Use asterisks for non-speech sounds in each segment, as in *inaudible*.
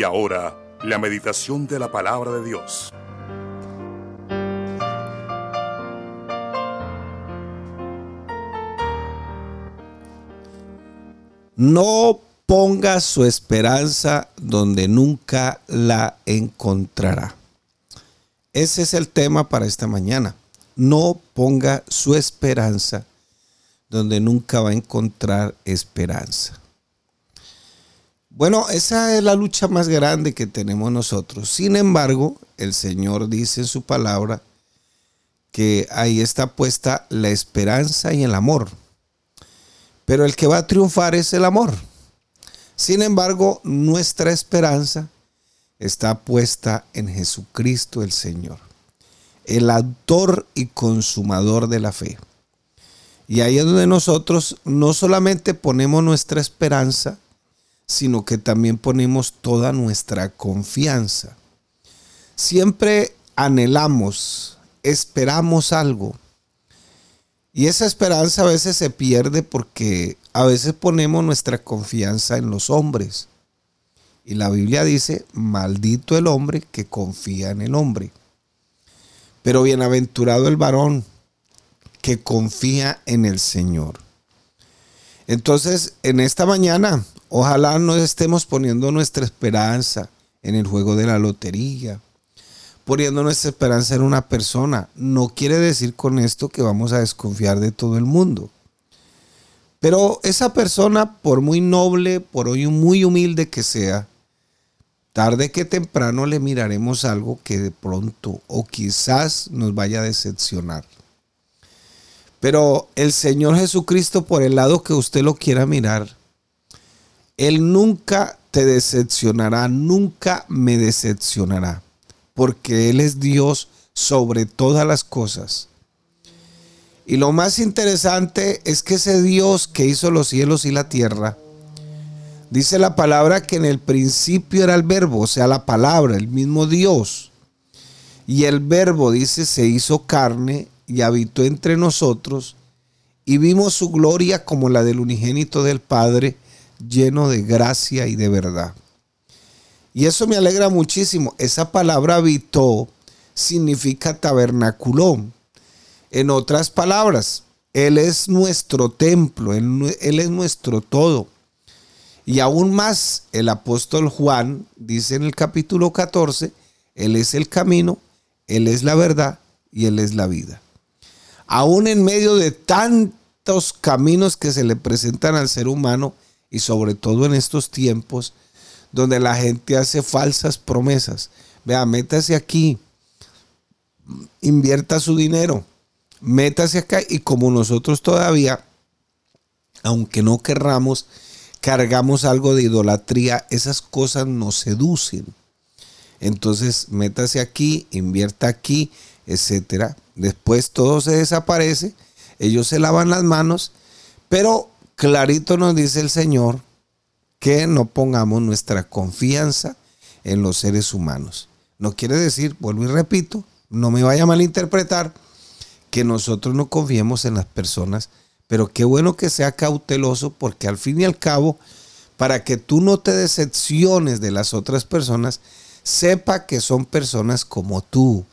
Y ahora, la meditación de la palabra de Dios. No ponga su esperanza donde nunca la encontrará. Ese es el tema para esta mañana. No ponga su esperanza donde nunca va a encontrar esperanza. Bueno, esa es la lucha más grande que tenemos nosotros. Sin embargo, el Señor dice en su palabra que ahí está puesta la esperanza y el amor. Pero el que va a triunfar es el amor. Sin embargo, nuestra esperanza está puesta en Jesucristo el Señor, el autor y consumador de la fe. Y ahí es donde nosotros no solamente ponemos nuestra esperanza, sino que también ponemos toda nuestra confianza. Siempre anhelamos, esperamos algo. Y esa esperanza a veces se pierde porque a veces ponemos nuestra confianza en los hombres. Y la Biblia dice, maldito el hombre que confía en el hombre. Pero bienaventurado el varón que confía en el Señor. Entonces, en esta mañana, ojalá no estemos poniendo nuestra esperanza en el juego de la lotería, poniendo nuestra esperanza en una persona. No quiere decir con esto que vamos a desconfiar de todo el mundo. Pero esa persona, por muy noble, por hoy muy humilde que sea, tarde que temprano le miraremos algo que de pronto o quizás nos vaya a decepcionar. Pero el Señor Jesucristo, por el lado que usted lo quiera mirar, Él nunca te decepcionará, nunca me decepcionará, porque Él es Dios sobre todas las cosas. Y lo más interesante es que ese Dios que hizo los cielos y la tierra, dice la palabra que en el principio era el verbo, o sea, la palabra, el mismo Dios. Y el verbo, dice, se hizo carne y habitó entre nosotros, y vimos su gloria como la del unigénito del Padre, lleno de gracia y de verdad. Y eso me alegra muchísimo. Esa palabra habitó significa tabernaculó. En otras palabras, Él es nuestro templo, Él, él es nuestro todo. Y aún más, el apóstol Juan dice en el capítulo 14, Él es el camino, Él es la verdad y Él es la vida aún en medio de tantos caminos que se le presentan al ser humano y sobre todo en estos tiempos donde la gente hace falsas promesas. Vea, métase aquí, invierta su dinero, métase acá y como nosotros todavía, aunque no querramos, cargamos algo de idolatría, esas cosas nos seducen. Entonces, métase aquí, invierta aquí, etcétera. Después todo se desaparece, ellos se lavan las manos, pero clarito nos dice el Señor que no pongamos nuestra confianza en los seres humanos. No quiere decir, vuelvo y repito, no me vaya a malinterpretar, que nosotros no confiemos en las personas, pero qué bueno que sea cauteloso porque al fin y al cabo, para que tú no te decepciones de las otras personas, sepa que son personas como tú,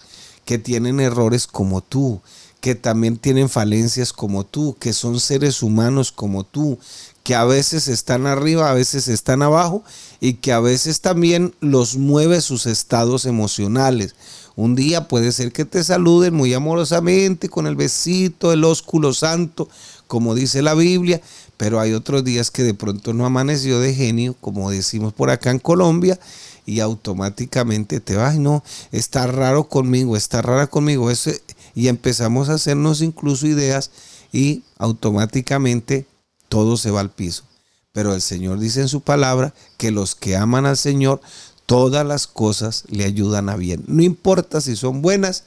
que tienen errores como tú, que también tienen falencias como tú, que son seres humanos como tú, que a veces están arriba, a veces están abajo y que a veces también los mueve sus estados emocionales. Un día puede ser que te saluden muy amorosamente con el besito, el ósculo santo, como dice la Biblia, pero hay otros días que de pronto no amaneció de genio, como decimos por acá en Colombia, y automáticamente te va, no, está raro conmigo, está rara conmigo, eso, y empezamos a hacernos incluso ideas y automáticamente todo se va al piso. Pero el Señor dice en su palabra que los que aman al Señor, todas las cosas le ayudan a bien. No importa si son buenas,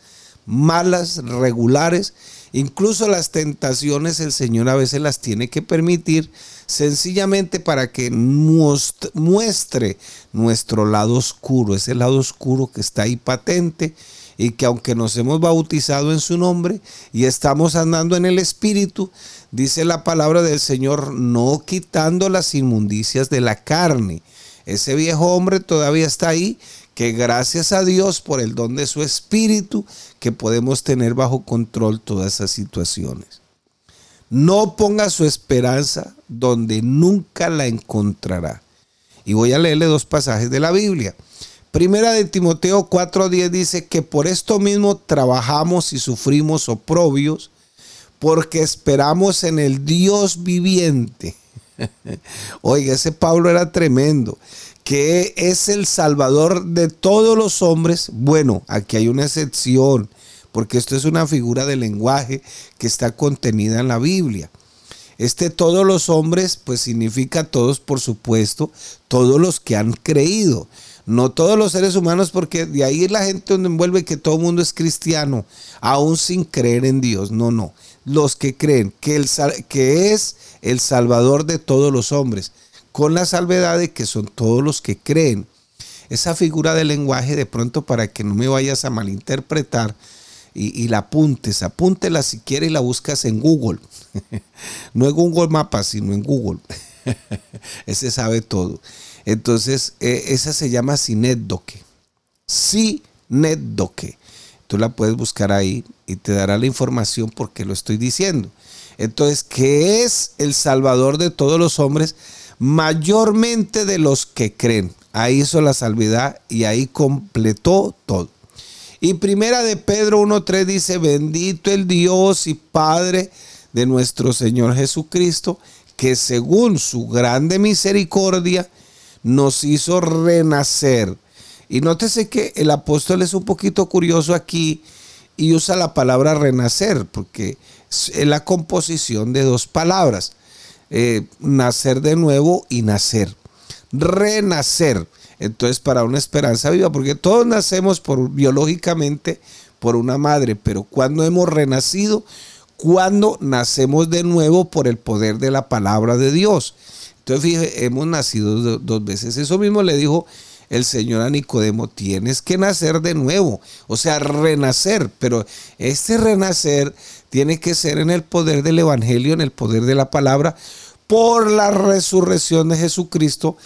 malas, regulares, incluso las tentaciones el Señor a veces las tiene que permitir sencillamente para que muestre nuestro lado oscuro, ese lado oscuro que está ahí patente y que aunque nos hemos bautizado en su nombre y estamos andando en el Espíritu, dice la palabra del Señor, no quitando las inmundicias de la carne. Ese viejo hombre todavía está ahí, que gracias a Dios por el don de su espíritu, que podemos tener bajo control todas esas situaciones. No ponga su esperanza donde nunca la encontrará. Y voy a leerle dos pasajes de la Biblia. Primera de Timoteo 4:10 dice que por esto mismo trabajamos y sufrimos oprobios, porque esperamos en el Dios viviente. *laughs* Oiga, ese Pablo era tremendo, que es el Salvador de todos los hombres. Bueno, aquí hay una excepción, porque esto es una figura de lenguaje que está contenida en la Biblia. Este todos los hombres, pues significa todos, por supuesto, todos los que han creído. No todos los seres humanos, porque de ahí la gente donde envuelve que todo el mundo es cristiano, aún sin creer en Dios. No, no. Los que creen que, el, que es el Salvador de todos los hombres, con la salvedad de que son todos los que creen. Esa figura de lenguaje, de pronto, para que no me vayas a malinterpretar, y, la apuntes, apúntela si quieres y la buscas en Google. *laughs* no en Google Mapas, sino en Google. *laughs* Ese sabe todo. Entonces, eh, esa se llama Sinédoque. Sinédoque. Tú la puedes buscar ahí y te dará la información porque lo estoy diciendo. Entonces, ¿qué es el Salvador de todos los hombres? Mayormente de los que creen. Ahí hizo la salvedad y ahí completó todo. Y primera de Pedro 1.3 dice, bendito el Dios y Padre de nuestro Señor Jesucristo, que según su grande misericordia nos hizo renacer. Y nótese que el apóstol es un poquito curioso aquí y usa la palabra renacer, porque es la composición de dos palabras, eh, nacer de nuevo y nacer. Renacer entonces para una esperanza viva, porque todos nacemos por, biológicamente por una madre, pero cuando hemos renacido, cuando nacemos de nuevo por el poder de la palabra de Dios. Entonces, fíjate, hemos nacido dos veces. Eso mismo le dijo el Señor a Nicodemo, tienes que nacer de nuevo, o sea, renacer, pero este renacer tiene que ser en el poder del Evangelio, en el poder de la palabra, por la resurrección de Jesucristo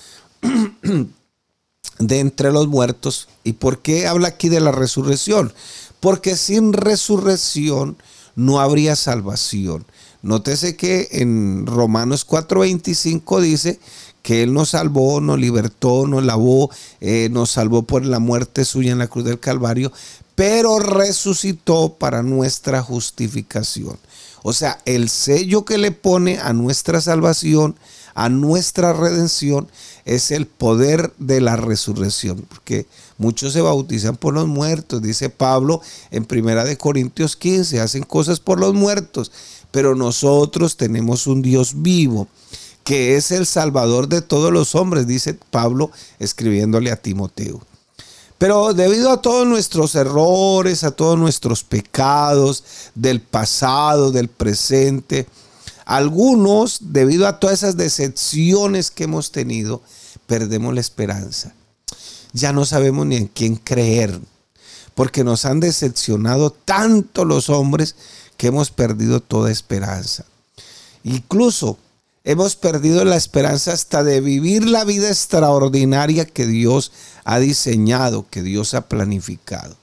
*clears throat* de entre los muertos. ¿Y por qué habla aquí de la resurrección? Porque sin resurrección no habría salvación. Nótese que en Romanos 4:25 dice que Él nos salvó, nos libertó, nos lavó, eh, nos salvó por la muerte suya en la cruz del Calvario, pero resucitó para nuestra justificación. O sea, el sello que le pone a nuestra salvación, a nuestra redención, es el poder de la resurrección, porque muchos se bautizan por los muertos, dice Pablo en Primera de Corintios 15, hacen cosas por los muertos, pero nosotros tenemos un Dios vivo que es el salvador de todos los hombres, dice Pablo escribiéndole a Timoteo. Pero debido a todos nuestros errores, a todos nuestros pecados del pasado, del presente, algunos, debido a todas esas decepciones que hemos tenido, perdemos la esperanza. Ya no sabemos ni en quién creer, porque nos han decepcionado tanto los hombres que hemos perdido toda esperanza. Incluso hemos perdido la esperanza hasta de vivir la vida extraordinaria que Dios ha diseñado, que Dios ha planificado.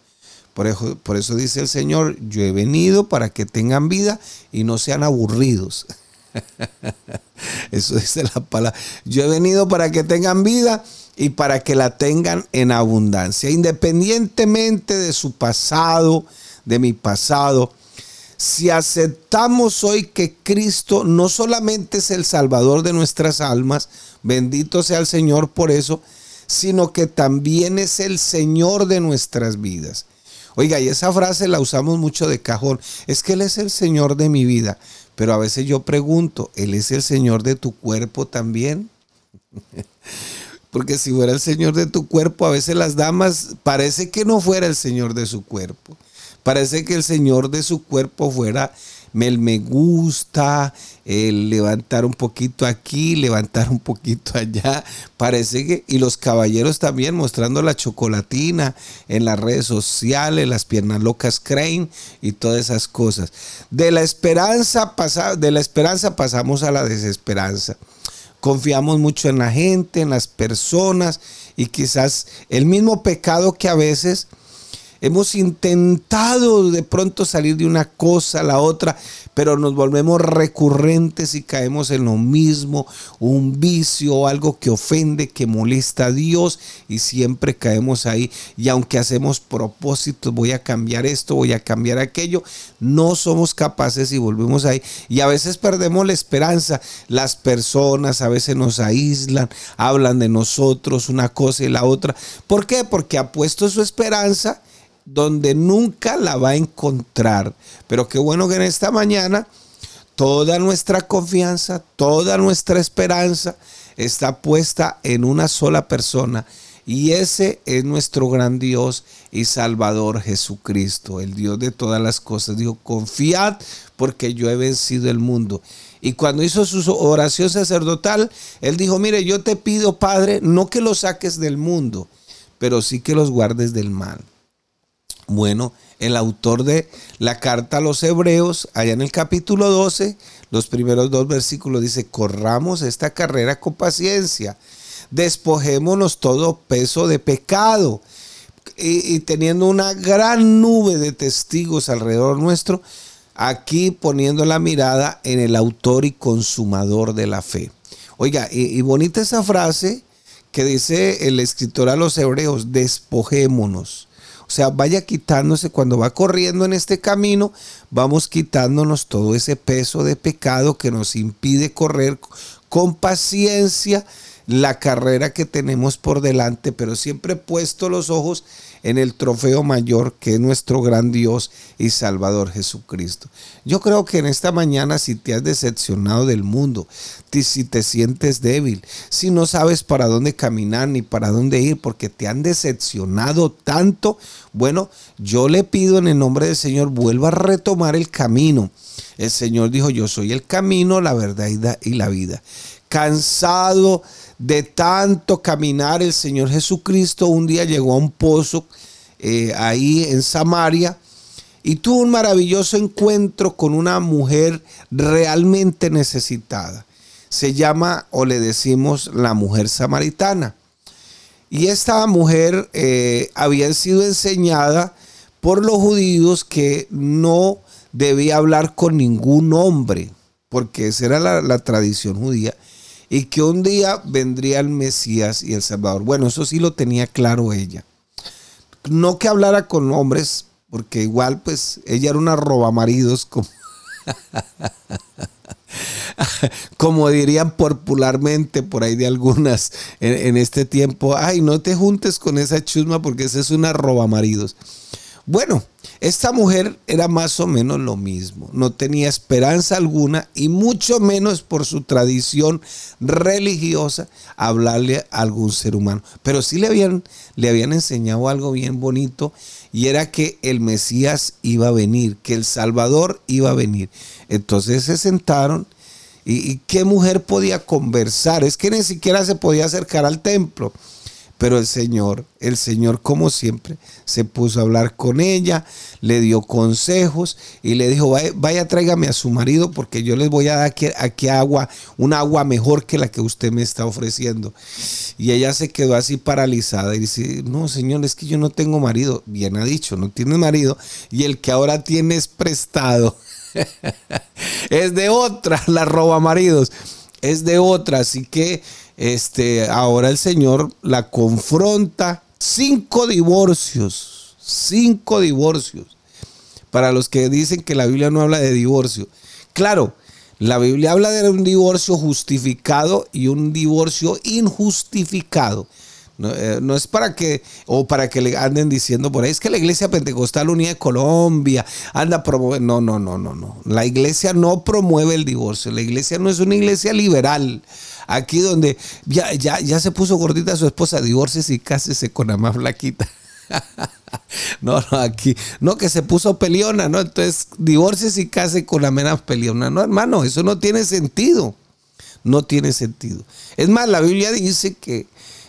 Por eso, por eso dice el Señor, yo he venido para que tengan vida y no sean aburridos. *laughs* Eso dice la palabra. Yo he venido para que tengan vida y para que la tengan en abundancia. Independientemente de su pasado, de mi pasado, si aceptamos hoy que Cristo no solamente es el Salvador de nuestras almas, bendito sea el Señor por eso, sino que también es el Señor de nuestras vidas. Oiga, y esa frase la usamos mucho de cajón. Es que Él es el Señor de mi vida. Pero a veces yo pregunto, ¿Él es el Señor de tu cuerpo también? *laughs* Porque si fuera el Señor de tu cuerpo, a veces las damas parece que no fuera el Señor de su cuerpo. Parece que el Señor de su cuerpo fuera el me gusta, el levantar un poquito aquí, levantar un poquito allá. Parece que, y los caballeros también mostrando la chocolatina en las redes sociales, las piernas locas creen y todas esas cosas. De la esperanza, de la esperanza pasamos a la desesperanza. confiamos mucho en la gente, en las personas y quizás el mismo pecado que a veces hemos intentado de pronto salir de una cosa a la otra, pero nos volvemos recurrentes y caemos en lo mismo, un vicio, algo que ofende, que molesta a Dios y siempre caemos ahí. Y aunque hacemos propósitos, voy a cambiar esto, voy a cambiar aquello, no somos capaces y volvemos ahí. Y a veces perdemos la esperanza. Las personas a veces nos aíslan, hablan de nosotros una cosa y la otra. ¿Por qué? Porque ha puesto su esperanza donde nunca la va a encontrar. Pero qué bueno que en esta mañana toda nuestra confianza, toda nuestra esperanza está puesta en una sola persona. Y ese es nuestro gran Dios y Salvador Jesucristo, el Dios de todas las cosas. Dijo, confiad porque yo he vencido el mundo. Y cuando hizo su oración sacerdotal, él dijo, mire, yo te pido, Padre, no que los saques del mundo, pero sí que los guardes del mal. Bueno, el autor de la carta a los hebreos, allá en el capítulo 12, los primeros dos versículos dice, corramos esta carrera con paciencia, despojémonos todo peso de pecado. Y, teniendo una gran nube de testigos alrededor nuestro, aquí poniendo la mirada en el autor y consumador de la fe. Oiga, y, y bonita esa frase que dice el escritor a los hebreos, despojémonos. O sea, vaya quitándose cuando va corriendo en este camino, vamos quitándonos todo ese peso de pecado que nos impide correr con paciencia la carrera que tenemos por delante, pero siempre puesto los ojos en el trofeo mayor que es nuestro gran Dios y Salvador Jesucristo. Yo creo que en esta mañana si te has decepcionado del mundo, si te sientes débil, si no sabes para dónde caminar ni para dónde ir porque te han decepcionado tanto, bueno, yo le pido en el nombre del Señor, vuelva a retomar el camino. El Señor dijo, yo soy el camino, la verdad y la vida. Cansado de tanto caminar, el Señor Jesucristo un día llegó a un pozo eh, ahí en Samaria y tuvo un maravilloso encuentro con una mujer realmente necesitada. Se llama o le decimos la mujer samaritana. Y esta mujer eh, había sido enseñada por los judíos que no debía hablar con ningún hombre, porque esa era la tradición judía y que un día vendría el Mesías y el Salvador. Bueno, eso sí lo tenía claro ella. No que hablara con hombres, porque igual pues ella era una roba maridos como, *laughs* como dirían popularmente por ahí de algunas en, este tiempo. Ay, no te juntes con esa chusma porque esa es una roba maridos. Bueno, esta mujer era más o menos lo mismo, no tenía esperanza alguna y mucho menos por su tradición religiosa hablarle a algún ser humano. Pero sí le habían, le habían enseñado algo bien bonito y era que el Mesías iba a venir, que el Salvador iba a venir. Entonces se sentaron y, y qué mujer podía conversar, es que ni siquiera se podía acercar al templo. Pero el Señor, el Señor como siempre, se puso a hablar con ella, le dio consejos y le dijo, vaya, tráigame a su marido porque yo les voy a dar aquí, aquí, agua, un agua mejor que la que usted me está ofreciendo. Y ella se quedó así paralizada y dice, no, Señor, es que yo no tengo marido. Bien ha dicho, no tiene marido y el que ahora tiene es prestado. *laughs* es de otra, la roba maridos. Es de otra, así que este, ahora el Señor la confronta. Cinco divorcios, cinco divorcios. Para los que dicen que la Biblia no habla de divorcio. Claro, la Biblia habla de un divorcio justificado y un divorcio injustificado. No, eh, es para que, o para que le anden diciendo por ahí, es que la Iglesia Pentecostal Unida de Colombia anda promoviendo. No, no, no, no, no. La Iglesia no promueve el divorcio. La Iglesia no es una iglesia liberal. Aquí donde ya, ya, ya se puso gordita su esposa, divorces y cásese con la más flaquita. *laughs* No, no, aquí, no, que se puso peleona, ¿no? Entonces, divorces y case con la menos peleona. No, hermano, eso no tiene sentido. No tiene sentido. Es más, la Biblia dice que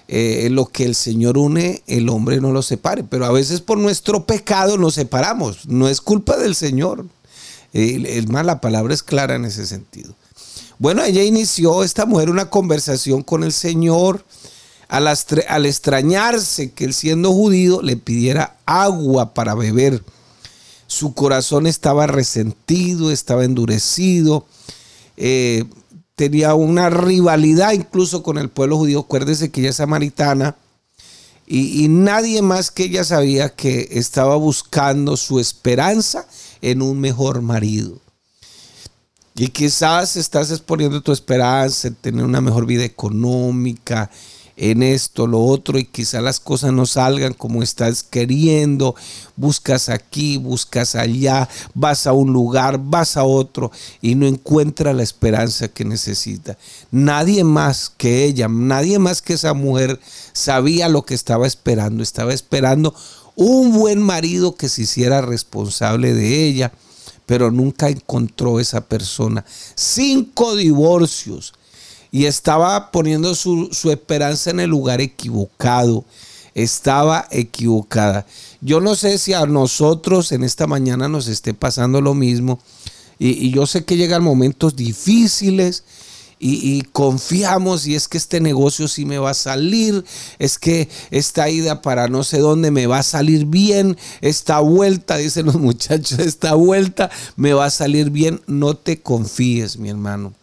eh, lo que el Señor une, el hombre no lo separe. Pero a veces por nuestro pecado nos separamos. No es culpa del Señor. es más, la palabra es clara en ese sentido. Bueno, ella inició, esta mujer, una conversación con el Señor. Al, extrañarse que él siendo judío le pidiera agua para beber. Su corazón estaba resentido, estaba endurecido. Eh, tenía una rivalidad incluso con el pueblo judío. Acuérdese que ella es samaritana y, nadie más que ella sabía que estaba buscando su esperanza en un mejor marido. Y quizás estás exponiendo tu esperanza en tener una mejor vida económica, en esto, lo otro, y quizá las cosas no salgan como estás queriendo. Buscas aquí, buscas allá, vas a un lugar, vas a otro, y no encuentras la esperanza que necesita. Nadie más que ella, nadie más que esa mujer sabía lo que estaba esperando. Estaba esperando un buen marido que se hiciera responsable de ella, pero nunca encontró esa persona. Cinco divorcios y estaba poniendo su, esperanza en el lugar equivocado. Estaba equivocada. Yo no sé si a nosotros en esta mañana nos esté pasando lo mismo. Y, yo sé que llegan momentos difíciles y, confiamos y es que este negocio sí me va a salir, es que esta ida para no sé dónde me va a salir bien, esta vuelta, dicen los *laughs* muchachos, esta vuelta me va a salir bien. No te confíes, mi hermano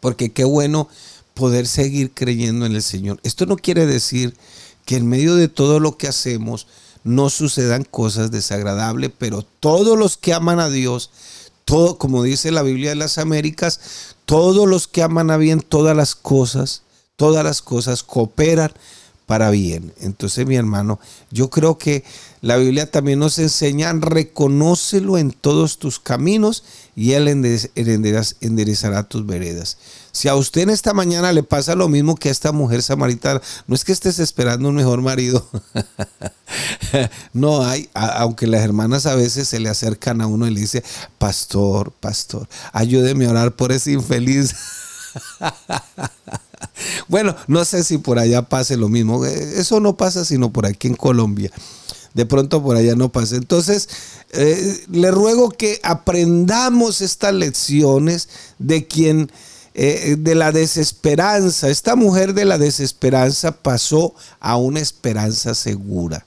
porque qué bueno poder seguir creyendo en el Señor. Esto no quiere decir que en medio de todo lo que hacemos no sucedan cosas desagradables, pero todos los que aman a Dios, todo, como dice la Biblia de las Américas, todos los que aman a bien todas las cosas, todas las cosas cooperan para bien. Entonces, mi hermano, yo creo que la Biblia también nos enseña, reconócelo en todos tus caminos y Él enderezará tus veredas. Si a usted en esta mañana le pasa lo mismo que a esta mujer samaritana, no es que estés esperando un mejor marido. *laughs* no hay, aunque las hermanas a veces se le acercan a uno y le dicen, pastor, pastor, ayúdeme a orar por ese infeliz. *laughs* *laughs* bueno, no sé si por allá pase lo mismo. Eso no pasa sino por aquí en Colombia. De pronto por allá no pasa. Entonces, eh, le ruego que aprendamos estas lecciones de quien, eh, de la desesperanza. Esta mujer de la desesperanza pasó a una esperanza segura.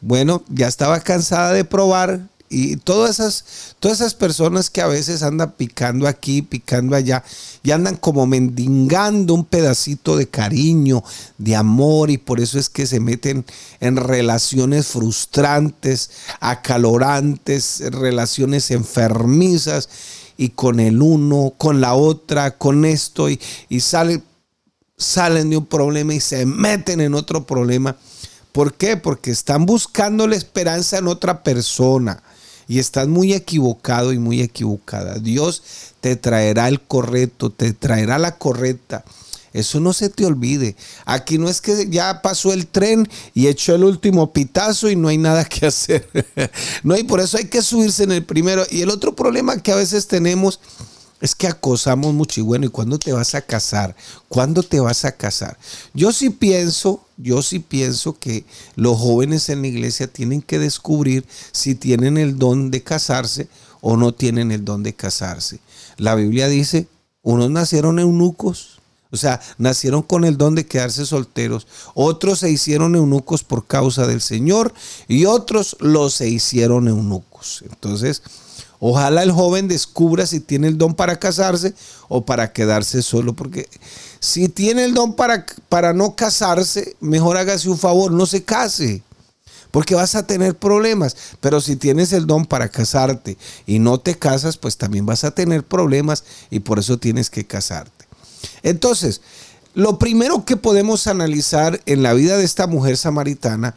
Bueno, ya estaba cansada de probar, y todas esas, todas esas personas que a veces andan picando aquí, picando allá, y andan como mendigando un pedacito de cariño, de amor, y por eso es que se meten en relaciones frustrantes, acalorantes, relaciones enfermizas, y con el uno, con la otra, con esto, y, y salen, salen de un problema y se meten en otro problema. ¿Por qué? Porque están buscando la esperanza en otra persona y estás muy equivocado y muy equivocada. Dios te traerá el correcto, te traerá la correcta. Eso no se te olvide. Aquí no es que ya pasó el tren y echó el último pitazo y no hay nada que *laughs* hacer. no hay, por eso hay que subirse en el primero. Y el otro problema que a veces tenemos es que acosamos mucho. Y bueno, ¿y cuándo te vas a casar? ¿Cuándo te vas a casar? Yo sí pienso, yo sí pienso que los jóvenes en la iglesia tienen que descubrir si tienen el don de casarse o no tienen el don de casarse. La Biblia dice, unos nacieron eunucos, o sea, nacieron con el don de quedarse solteros. Otros se hicieron eunucos por causa del Señor y otros los se hicieron eunucos. Entonces, Ojalá el joven descubra si tiene el don para casarse o para quedarse solo, porque si tiene el don para, para no casarse, mejor hágase un favor, no se case, porque vas a tener problemas. Pero si tienes el don para casarte y no te casas, pues también vas a tener problemas y por eso tienes que casarte. Entonces, lo primero que podemos analizar en la vida de esta mujer samaritana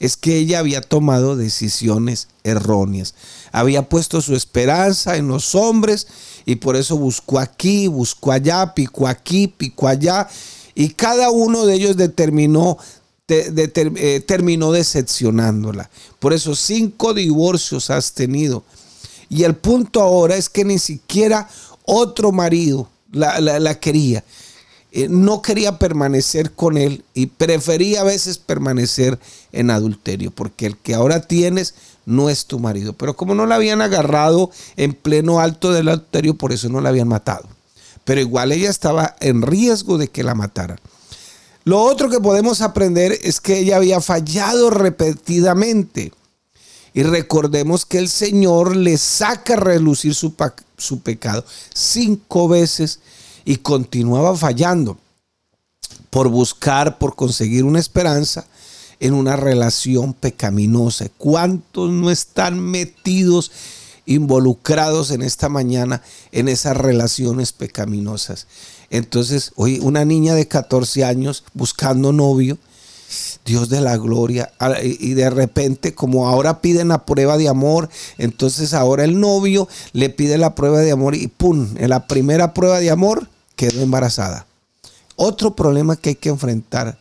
es que ella había tomado decisiones erróneas. Había puesto su esperanza en los hombres y por eso buscó aquí, buscó allá, picó aquí, picó allá. Y cada uno de ellos eh, terminó decepcionándola. Por eso cinco divorcios has tenido. Y el punto ahora es que ni siquiera otro marido la quería. Eh, no quería permanecer con él y prefería a veces permanecer en adulterio, porque el que ahora tienes no es tu marido. Pero como no la habían agarrado en pleno alto del adulterio, por eso no la habían matado. pero igual ella estaba en riesgo de que la mataran. Lo otro que podemos aprender es que ella había fallado repetidamente. Y recordemos que el Señor le saca a relucir su, su pecado cinco veces y continuaba fallando por buscar, por conseguir una esperanza en una relación pecaminosa. ¿Cuántos no están metidos, involucrados en esta mañana en esas relaciones pecaminosas? Entonces, hoy una niña de 14 años buscando novio, Dios de la gloria. Y de repente, como ahora piden la prueba de amor, entonces ahora el novio le pide la prueba de amor y ¡pum! En la primera prueba de amor quedó embarazada. Otro problema que hay que enfrentar.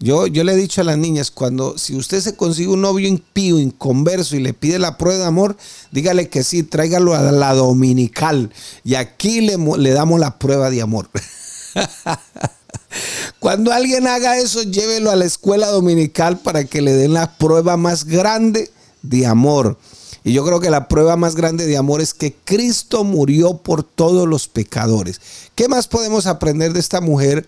Yo, yo le he dicho a las niñas, cuando si usted se consigue un novio impío, inconverso y le pide la prueba de amor, dígale que sí, tráigalo a la dominical. Y aquí le, le damos la prueba de amor. *laughs* Cuando alguien haga eso, llévelo a la escuela dominical para que le den la prueba más grande de amor. Y yo creo que la prueba más grande de amor es que Cristo murió por todos los pecadores. ¿Qué más podemos aprender de esta mujer?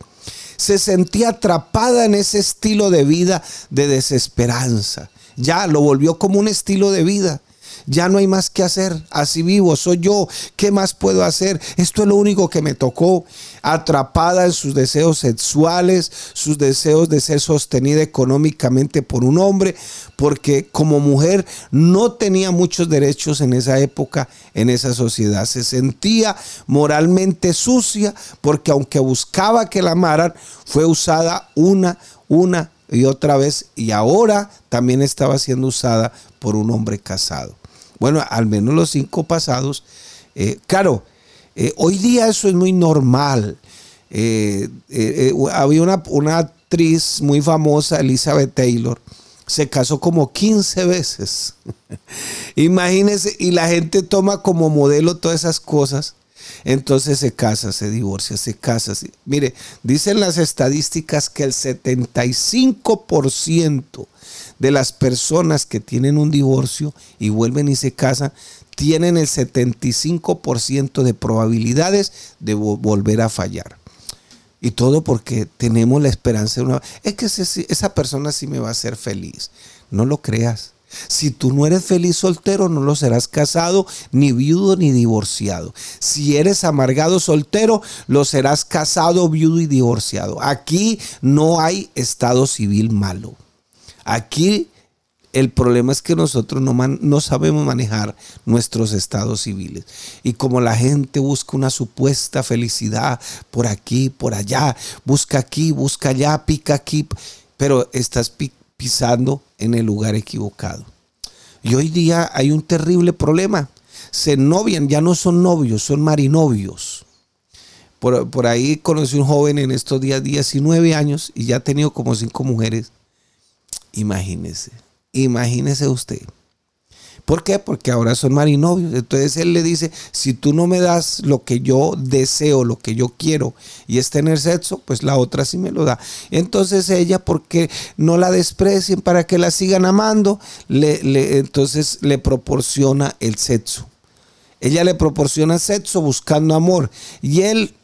Se sentía atrapada en ese estilo de vida de desesperanza. Ya lo volvió como un estilo de vida ya no hay más que hacer, así vivo, soy yo, ¿qué más puedo hacer? Esto es lo único que me tocó, atrapada en sus deseos sexuales, sus deseos de ser sostenida económicamente por un hombre, porque como mujer no tenía muchos derechos en esa época, en esa sociedad, se sentía moralmente sucia, porque aunque buscaba que la amaran, fue usada una, una y otra vez y ahora también estaba siendo usada por un hombre casado. Bueno, al menos los cinco pasados. Eh, claro, eh, hoy día eso es muy normal. Eh, había una, una actriz muy famosa, Elizabeth Taylor, se casó como 15 veces. *laughs* Imagínense, y la gente toma como modelo todas esas cosas. Entonces se casa, se divorcia, se casa. Mire, dicen las estadísticas que el 75% de las personas que tienen un divorcio y vuelven y se casan, tienen el 75% de probabilidades de volver a fallar. Y todo porque tenemos la esperanza de una... Es que esa persona sí me va a hacer feliz. No lo creas. Si tú no eres feliz soltero, no lo serás casado, ni viudo, ni divorciado. Si eres amargado soltero, lo serás casado, viudo y divorciado. Aquí no hay estado civil malo. Aquí el problema es que nosotros no, sabemos manejar nuestros estados civiles. Y como la gente busca una supuesta felicidad por aquí, por allá, busca aquí, busca allá, pica aquí, pero estás pisando en el lugar equivocado. Y hoy día hay un terrible problema. Se novian, ya no son novios, son marinovios. Por, por ahí conocí un joven en estos días, 19 años, y ya ha tenido como cinco mujeres Imagínese, imagínese usted. ¿Por qué? Porque ahora son marinovios. Entonces él le dice, si tú no me das lo que yo deseo, lo que yo quiero, y es tener sexo, pues la otra sí me lo da. Entonces ella, porque no la desprecien para que la sigan amando, le, entonces le proporciona el sexo. Ella le proporciona sexo buscando amor. Y él,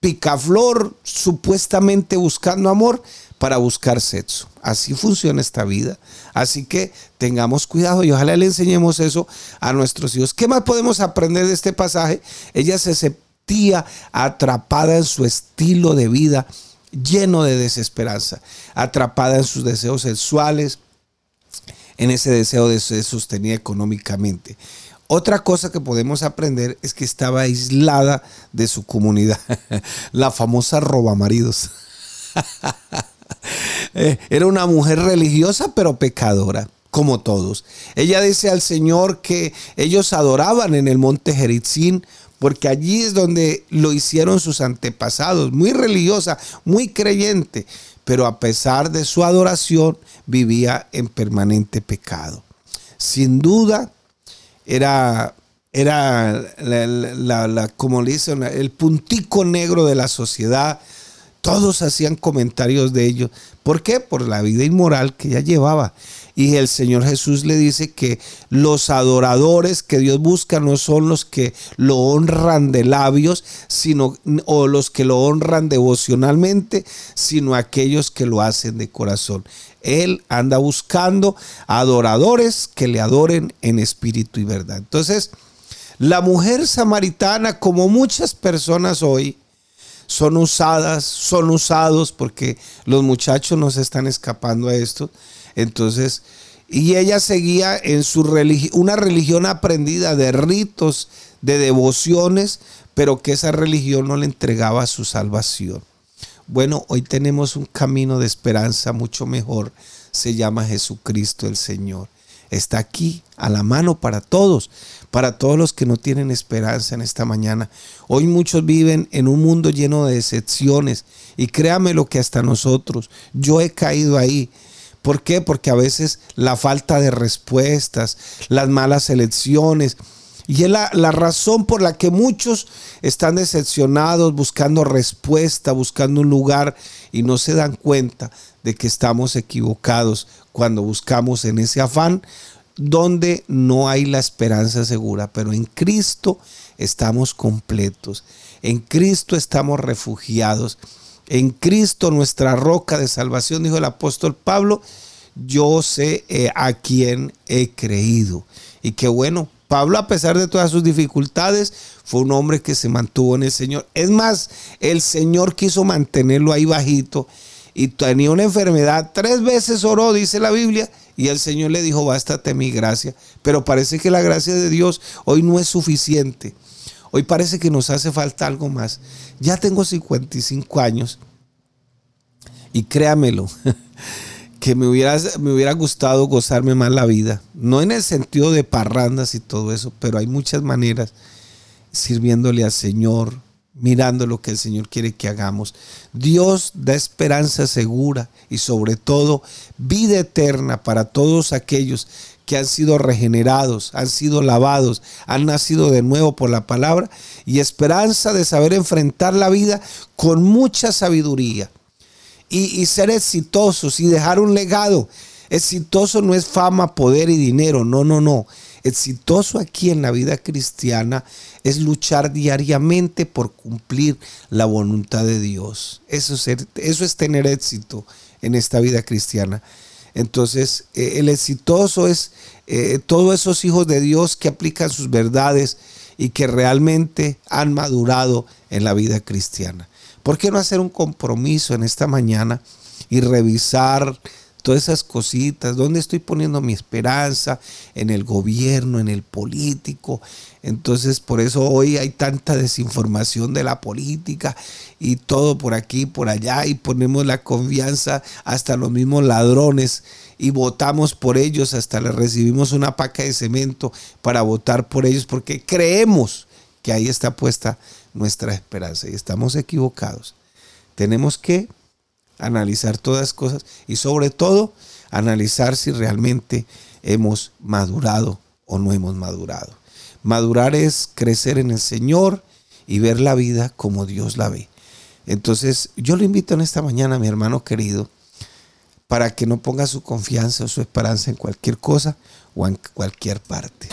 picaflor, supuestamente buscando amor, para buscar sexo. Así funciona esta vida. Así que tengamos cuidado y ojalá le enseñemos eso a nuestros hijos. ¿Qué más podemos aprender de este pasaje? Ella se sentía atrapada en su estilo de vida lleno de desesperanza, atrapada en sus deseos sexuales, en ese deseo de ser sostenida económicamente. Otra cosa que podemos aprender es que estaba aislada de su comunidad, *laughs* la famosa roba maridos. *laughs* Eh, era una mujer religiosa pero pecadora, como todos. Ella dice al Señor que ellos adoraban en el monte Geritzín porque allí es donde lo hicieron sus antepasados, muy religiosa, muy creyente, pero a pesar de su adoración vivía en permanente pecado. Sin duda, era, era la, como dicen, el puntico negro de la sociedad, todos hacían comentarios de ello. ¿Por qué? Por la vida inmoral que ella llevaba. Y el Señor Jesús le dice que los adoradores que Dios busca no son los que lo honran de labios, sino o los que lo honran devocionalmente, sino aquellos que lo hacen de corazón. Él anda buscando adoradores que le adoren en espíritu y verdad. Entonces, la mujer samaritana, como muchas personas hoy, son usadas, son usados porque los muchachos no se están escapando a esto. Entonces, y ella seguía en su religión, una religión aprendida de ritos, de devociones, pero que esa religión no le entregaba su salvación. Bueno, hoy tenemos un camino de esperanza mucho mejor. Se llama Jesucristo el Señor. Está aquí a la mano para todos para todos los que no tienen esperanza en esta mañana. Hoy muchos viven en un mundo lleno de decepciones y créame lo que hasta nosotros, yo he caído ahí. ¿Por qué? Porque a veces la falta de respuestas, las malas elecciones, y es la, la, razón por la que muchos están decepcionados, buscando respuesta, buscando un lugar y no se dan cuenta de que estamos equivocados cuando buscamos en ese afán donde no hay la esperanza segura, pero en Cristo estamos completos, en Cristo estamos refugiados, en Cristo nuestra roca de salvación, dijo el apóstol Pablo, yo sé eh, a quién he creído. Y qué bueno, Pablo a pesar de todas sus dificultades, fue un hombre que se mantuvo en el Señor. Es más, el Señor quiso mantenerlo ahí bajito y tenía una enfermedad. Tres veces oró, dice la Biblia, y el Señor le dijo, bástate mi gracia. Pero parece que la gracia de Dios hoy no es suficiente. Hoy parece que nos hace falta algo más. Ya tengo 55 años y créamelo, *laughs* que me hubiera, me hubiera gustado gozarme más la vida. No en el sentido de parrandas y todo eso, pero hay muchas maneras sirviéndole al Señor, mirando lo que el Señor quiere que hagamos. Dios da esperanza segura y sobre todo vida eterna para todos aquellos que han sido regenerados, han sido lavados, han nacido de nuevo por la palabra y esperanza de saber enfrentar la vida con mucha sabiduría y, y ser exitosos y dejar un legado. Exitoso no es fama, poder y dinero, no, no, no. Exitoso aquí en la vida cristiana es luchar diariamente por cumplir la voluntad de Dios. Eso es, tener éxito en esta vida cristiana. Entonces, eh, el exitoso es eh, todos esos hijos de Dios que aplican sus verdades y que realmente han madurado en la vida cristiana. ¿Por qué no hacer un compromiso en esta mañana y revisar todas esas cositas, dónde estoy poniendo mi esperanza, en el gobierno, en el político. Entonces por eso hoy hay tanta desinformación de la política y todo por aquí, por allá, y ponemos la confianza hasta los mismos ladrones y votamos por ellos, hasta les recibimos una paca de cemento para votar por ellos, porque creemos que ahí está puesta nuestra esperanza y estamos equivocados. Tenemos que analizar todas las cosas y sobre todo analizar si realmente hemos madurado o no hemos madurado. Madurar es crecer en el Señor y ver la vida como Dios la ve. Entonces yo lo invito en esta mañana, mi hermano querido, para que no ponga su confianza o su esperanza en cualquier cosa o en cualquier parte.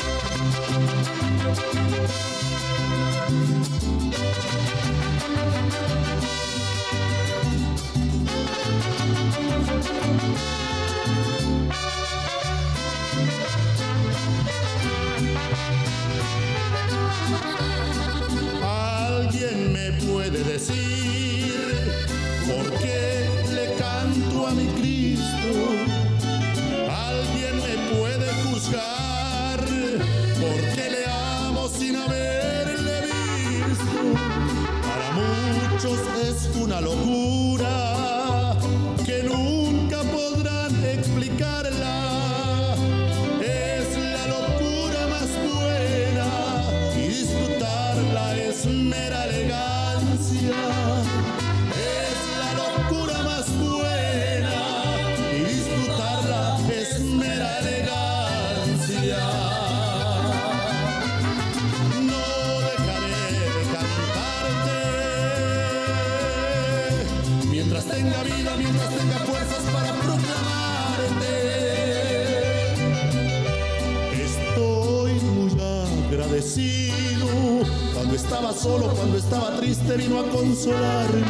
Estaba solo, cuando estaba triste, vino a consolarme.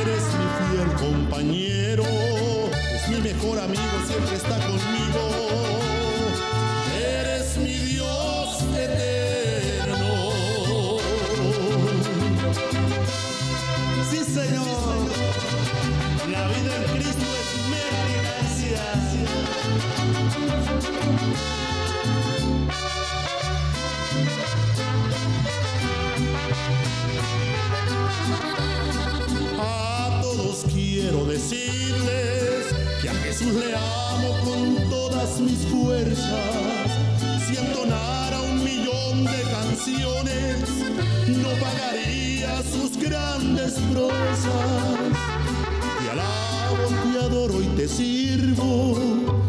Eres mi fiel compañero, es mi mejor amigo, siempre está conmigo. Eres mi Dios eterno. Sí, Señor. La vida en Cristo es mera Jesús le amo con todas mis fuerzas. Si entonara un millón de canciones, no pagaría sus grandes proezas. Te alabo, te adoro y te sirvo.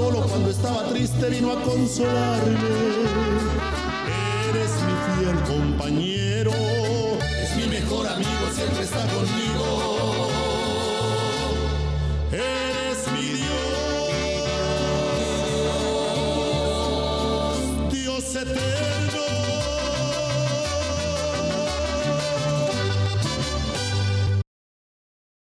Solo, cuando estaba triste, vino a consolarme.